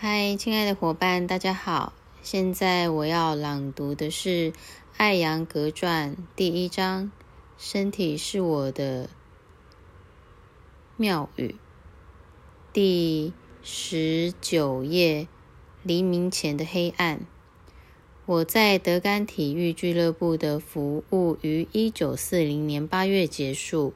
嗨，亲爱的伙伴，大家好。现在我要朗读的是《艾扬格传》第一章：“身体是我的庙宇。”第十九页：黎明前的黑暗。我在德甘体育俱乐部的服务于一九四零年八月结束。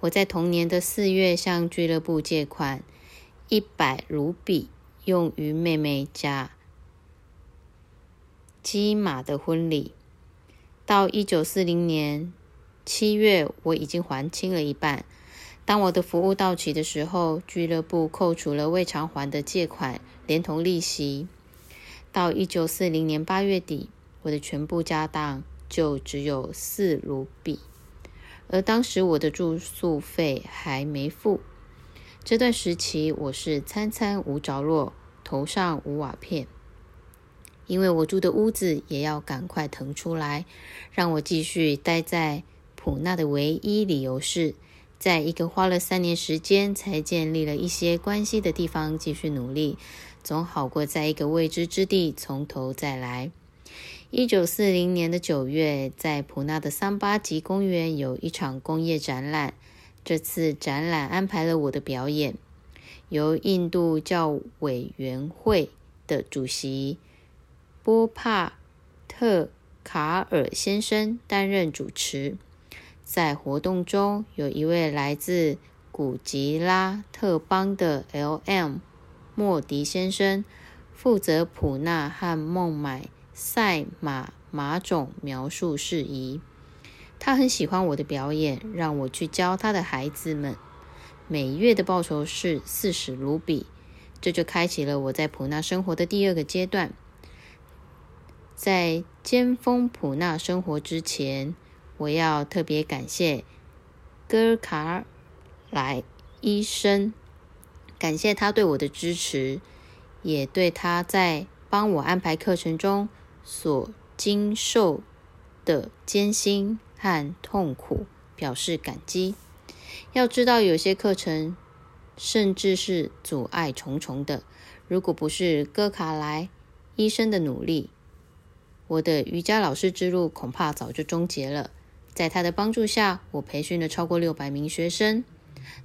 我在同年的四月向俱乐部借款一百卢比。用于妹妹贾基玛的婚礼。到一九四零年七月，我已经还清了一半。当我的服务到期的时候，俱乐部扣除了未偿还的借款，连同利息。到一九四零年八月底，我的全部家当就只有四卢比，而当时我的住宿费还没付。这段时期，我是餐餐无着落，头上无瓦片，因为我住的屋子也要赶快腾出来，让我继续待在普纳的唯一理由是，在一个花了三年时间才建立了一些关系的地方继续努力，总好过在一个未知之地从头再来。一九四零年的九月，在普纳的桑巴吉公园有一场工业展览。这次展览安排了我的表演，由印度教委员会的主席波帕特卡尔先生担任主持。在活动中，有一位来自古吉拉特邦的 L.M. 莫迪先生负责普纳和孟买赛马马种描述事宜。他很喜欢我的表演，让我去教他的孩子们。每月的报酬是四十卢比，这就开启了我在普纳生活的第二个阶段。在尖峰普纳生活之前，我要特别感谢戈尔卡莱医生，感谢他对我的支持，也对他在帮我安排课程中所经受的艰辛。和痛苦表示感激。要知道，有些课程甚至是阻碍重重的。如果不是戈卡莱医生的努力，我的瑜伽老师之路恐怕早就终结了。在他的帮助下，我培训了超过六百名学生，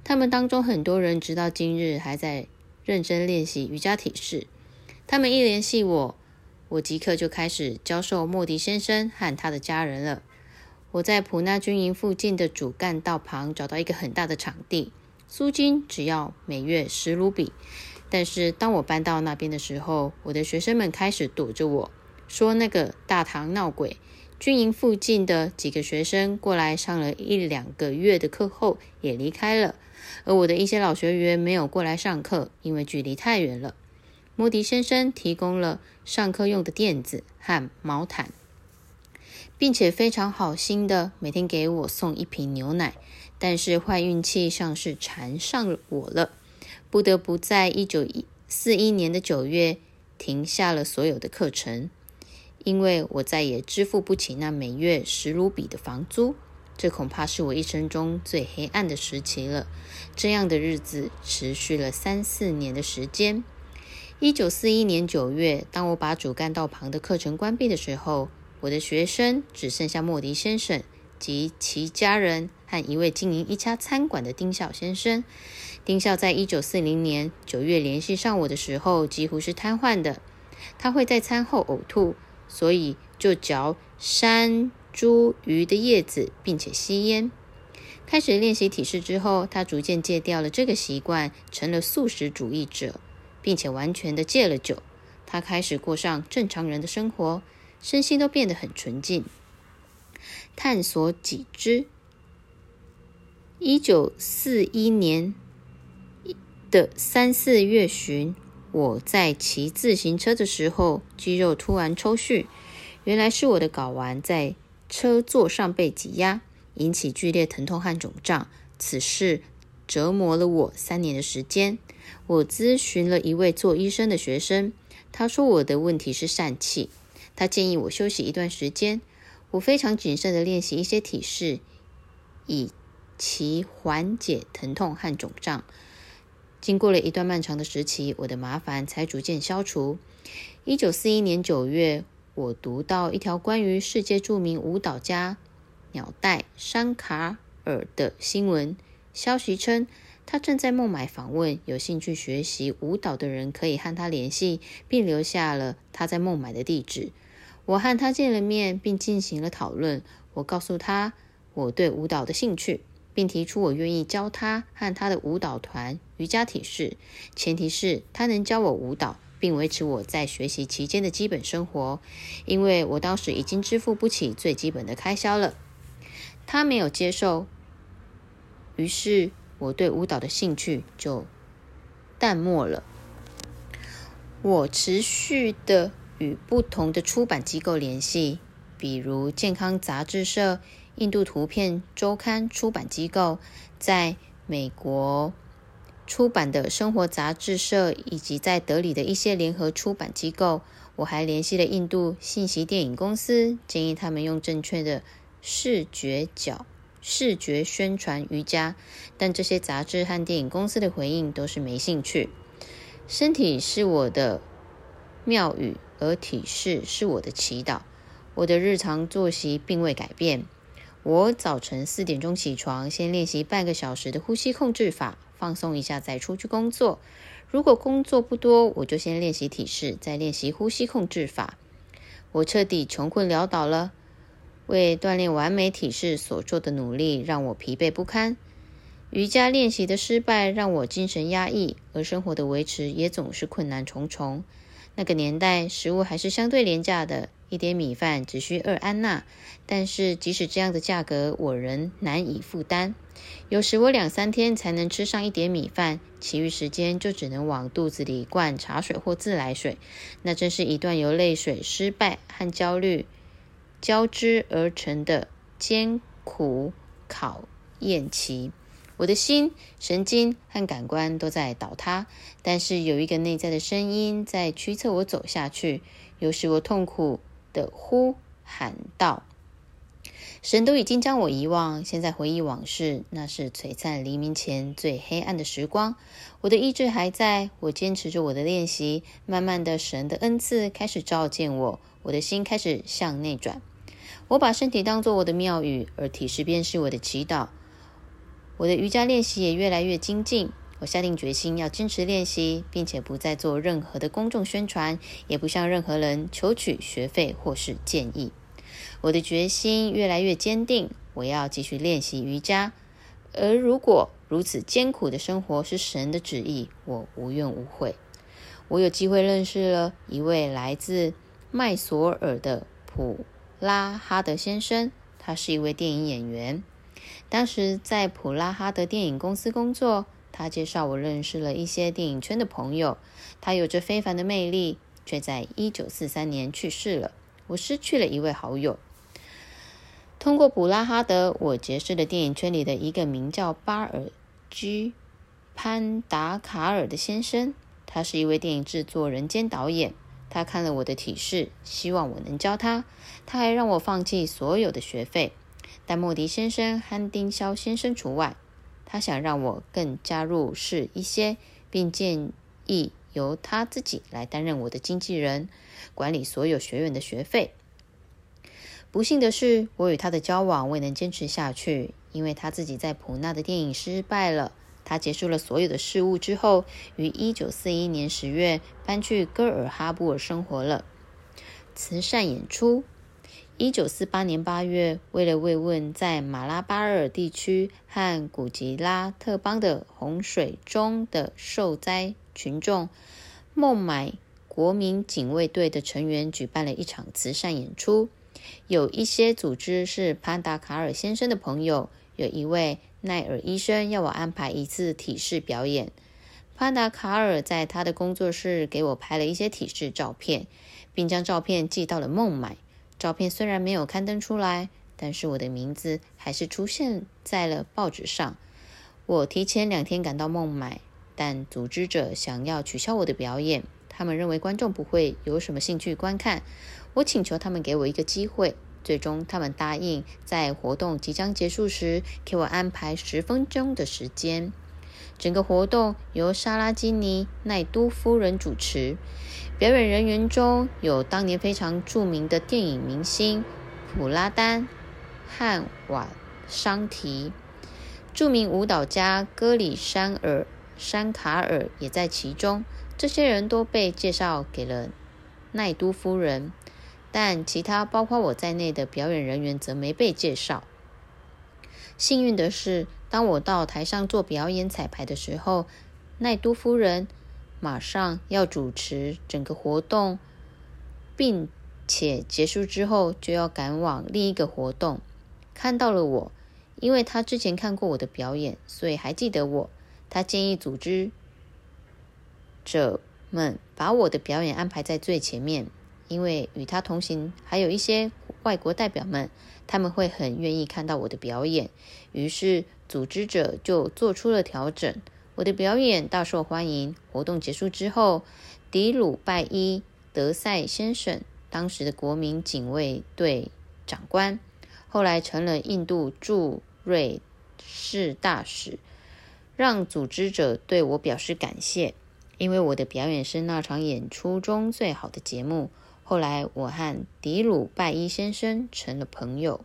他们当中很多人直到今日还在认真练习瑜伽体式。他们一联系我，我即刻就开始教授莫迪先生和他的家人了。我在普纳军营附近的主干道旁找到一个很大的场地，租金只要每月十卢比。但是当我搬到那边的时候，我的学生们开始躲着我，说那个大堂闹鬼。军营附近的几个学生过来上了一两个月的课后也离开了，而我的一些老学员没有过来上课，因为距离太远了。莫迪先生提供了上课用的垫子和毛毯。并且非常好心的每天给我送一瓶牛奶，但是坏运气像是缠上我了，不得不在一九一四一年的九月停下了所有的课程，因为我再也支付不起那每月十卢比的房租。这恐怕是我一生中最黑暗的时期了。这样的日子持续了三四年的时间。一九四一年九月，当我把主干道旁的课程关闭的时候。我的学生只剩下莫迪先生及其家人和一位经营一家餐馆的丁孝先生。丁孝在一九四零年九月联系上我的时候，几乎是瘫痪的。他会在餐后呕吐，所以就嚼山茱萸的叶子，并且吸烟。开始练习体式之后，他逐渐戒掉了这个习惯，成了素食主义者，并且完全的戒了酒。他开始过上正常人的生活。身心都变得很纯净，探索己知。一九四一年的三四月旬，我在骑自行车的时候，肌肉突然抽搐，原来是我的睾丸在车座上被挤压，引起剧烈疼痛和肿胀。此事折磨了我三年的时间。我咨询了一位做医生的学生，他说我的问题是疝气。他建议我休息一段时间。我非常谨慎的练习一些体式，以其缓解疼痛和肿胀。经过了一段漫长的时期，我的麻烦才逐渐消除。一九四一年九月，我读到一条关于世界著名舞蹈家鸟代山卡尔的新闻，消息称他正在孟买访问，有兴趣学习舞蹈的人可以和他联系，并留下了他在孟买的地址。我和他见了面，并进行了讨论。我告诉他我对舞蹈的兴趣。并提出我愿意教他和他的舞蹈团瑜伽体式，前提是他能教我舞蹈，并维持我在学习期间的基本生活，因为我当时已经支付不起最基本的开销了。他没有接受，于是我对舞蹈的兴趣就淡漠了。我持续的与不同的出版机构联系，比如健康杂志社。印度图片周刊出版机构在美国出版的生活杂志社，以及在德里的一些联合出版机构。我还联系了印度信息电影公司，建议他们用正确的视觉角视觉宣传瑜伽。但这些杂志和电影公司的回应都是没兴趣。身体是我的庙宇，而体式是我的祈祷。我的日常作息并未改变。我早晨四点钟起床，先练习半个小时的呼吸控制法，放松一下再出去工作。如果工作不多，我就先练习体式，再练习呼吸控制法。我彻底穷困潦倒了，为锻炼完美体式所做的努力让我疲惫不堪。瑜伽练习的失败让我精神压抑，而生活的维持也总是困难重重。那个年代，食物还是相对廉价的。一点米饭只需二安娜，但是即使这样的价格，我仍难以负担。有时我两三天才能吃上一点米饭，其余时间就只能往肚子里灌茶水或自来水。那真是一段由泪水、失败和焦虑交织而成的艰苦考验期。我的心、神经和感官都在倒塌，但是有一个内在的声音在驱策我走下去。有使我痛苦。的呼喊道：“神都已经将我遗忘，现在回忆往事，那是璀璨黎明前最黑暗的时光。我的意志还在，我坚持着我的练习。慢慢的，神的恩赐开始照见我，我的心开始向内转。我把身体当作我的庙宇，而体式便是我的祈祷。我的瑜伽练习也越来越精进。”我下定决心要坚持练习，并且不再做任何的公众宣传，也不向任何人求取学费或是建议。我的决心越来越坚定，我要继续练习瑜伽。而如果如此艰苦的生活是神的旨意，我无怨无悔。我有机会认识了一位来自麦索尔的普拉哈德先生，他是一位电影演员，当时在普拉哈德电影公司工作。他介绍我认识了一些电影圈的朋友。他有着非凡的魅力，却在一九四三年去世了。我失去了一位好友。通过布拉哈德，我结识了电影圈里的一个名叫巴尔居潘达卡尔的先生。他是一位电影制作人兼导演。他看了我的体式，希望我能教他。他还让我放弃所有的学费，但莫迪先生、汉丁肖先生除外。他想让我更加入世一些，并建议由他自己来担任我的经纪人，管理所有学院的学费。不幸的是，我与他的交往未能坚持下去，因为他自己在普纳的电影失败了。他结束了所有的事务之后，于一九四一年十月搬去戈尔哈布尔生活了。慈善演出。一九四八年八月，为了慰问在马拉巴尔地区和古吉拉特邦的洪水中的受灾群众，孟买国民警卫队的成员举办了一场慈善演出。有一些组织是潘达卡尔先生的朋友。有一位奈尔医生要我安排一次体式表演。潘达卡尔在他的工作室给我拍了一些体式照片，并将照片寄到了孟买。照片虽然没有刊登出来，但是我的名字还是出现在了报纸上。我提前两天赶到孟买，但组织者想要取消我的表演，他们认为观众不会有什么兴趣观看。我请求他们给我一个机会，最终他们答应在活动即将结束时给我安排十分钟的时间。整个活动由莎拉基尼奈都夫人主持。表演人员中有当年非常著名的电影明星普拉丹和瓦桑提，著名舞蹈家戈里山尔山卡尔也在其中。这些人都被介绍给了奈都夫人，但其他包括我在内的表演人员则没被介绍。幸运的是，当我到台上做表演彩排的时候，奈都夫人马上要主持整个活动，并且结束之后就要赶往另一个活动。看到了我，因为他之前看过我的表演，所以还记得我。他建议组织者们把我的表演安排在最前面，因为与他同行还有一些外国代表们。他们会很愿意看到我的表演，于是组织者就做出了调整。我的表演大受欢迎。活动结束之后，迪鲁拜伊德赛先生，当时的国民警卫队长官，后来成了印度驻瑞士大使，让组织者对我表示感谢，因为我的表演是那场演出中最好的节目。后来，我和迪鲁拜伊先生成了朋友。